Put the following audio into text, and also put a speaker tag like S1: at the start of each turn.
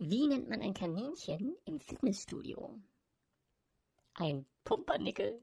S1: Wie nennt man ein Kaninchen im Fitnessstudio? Ein Pumpernickel.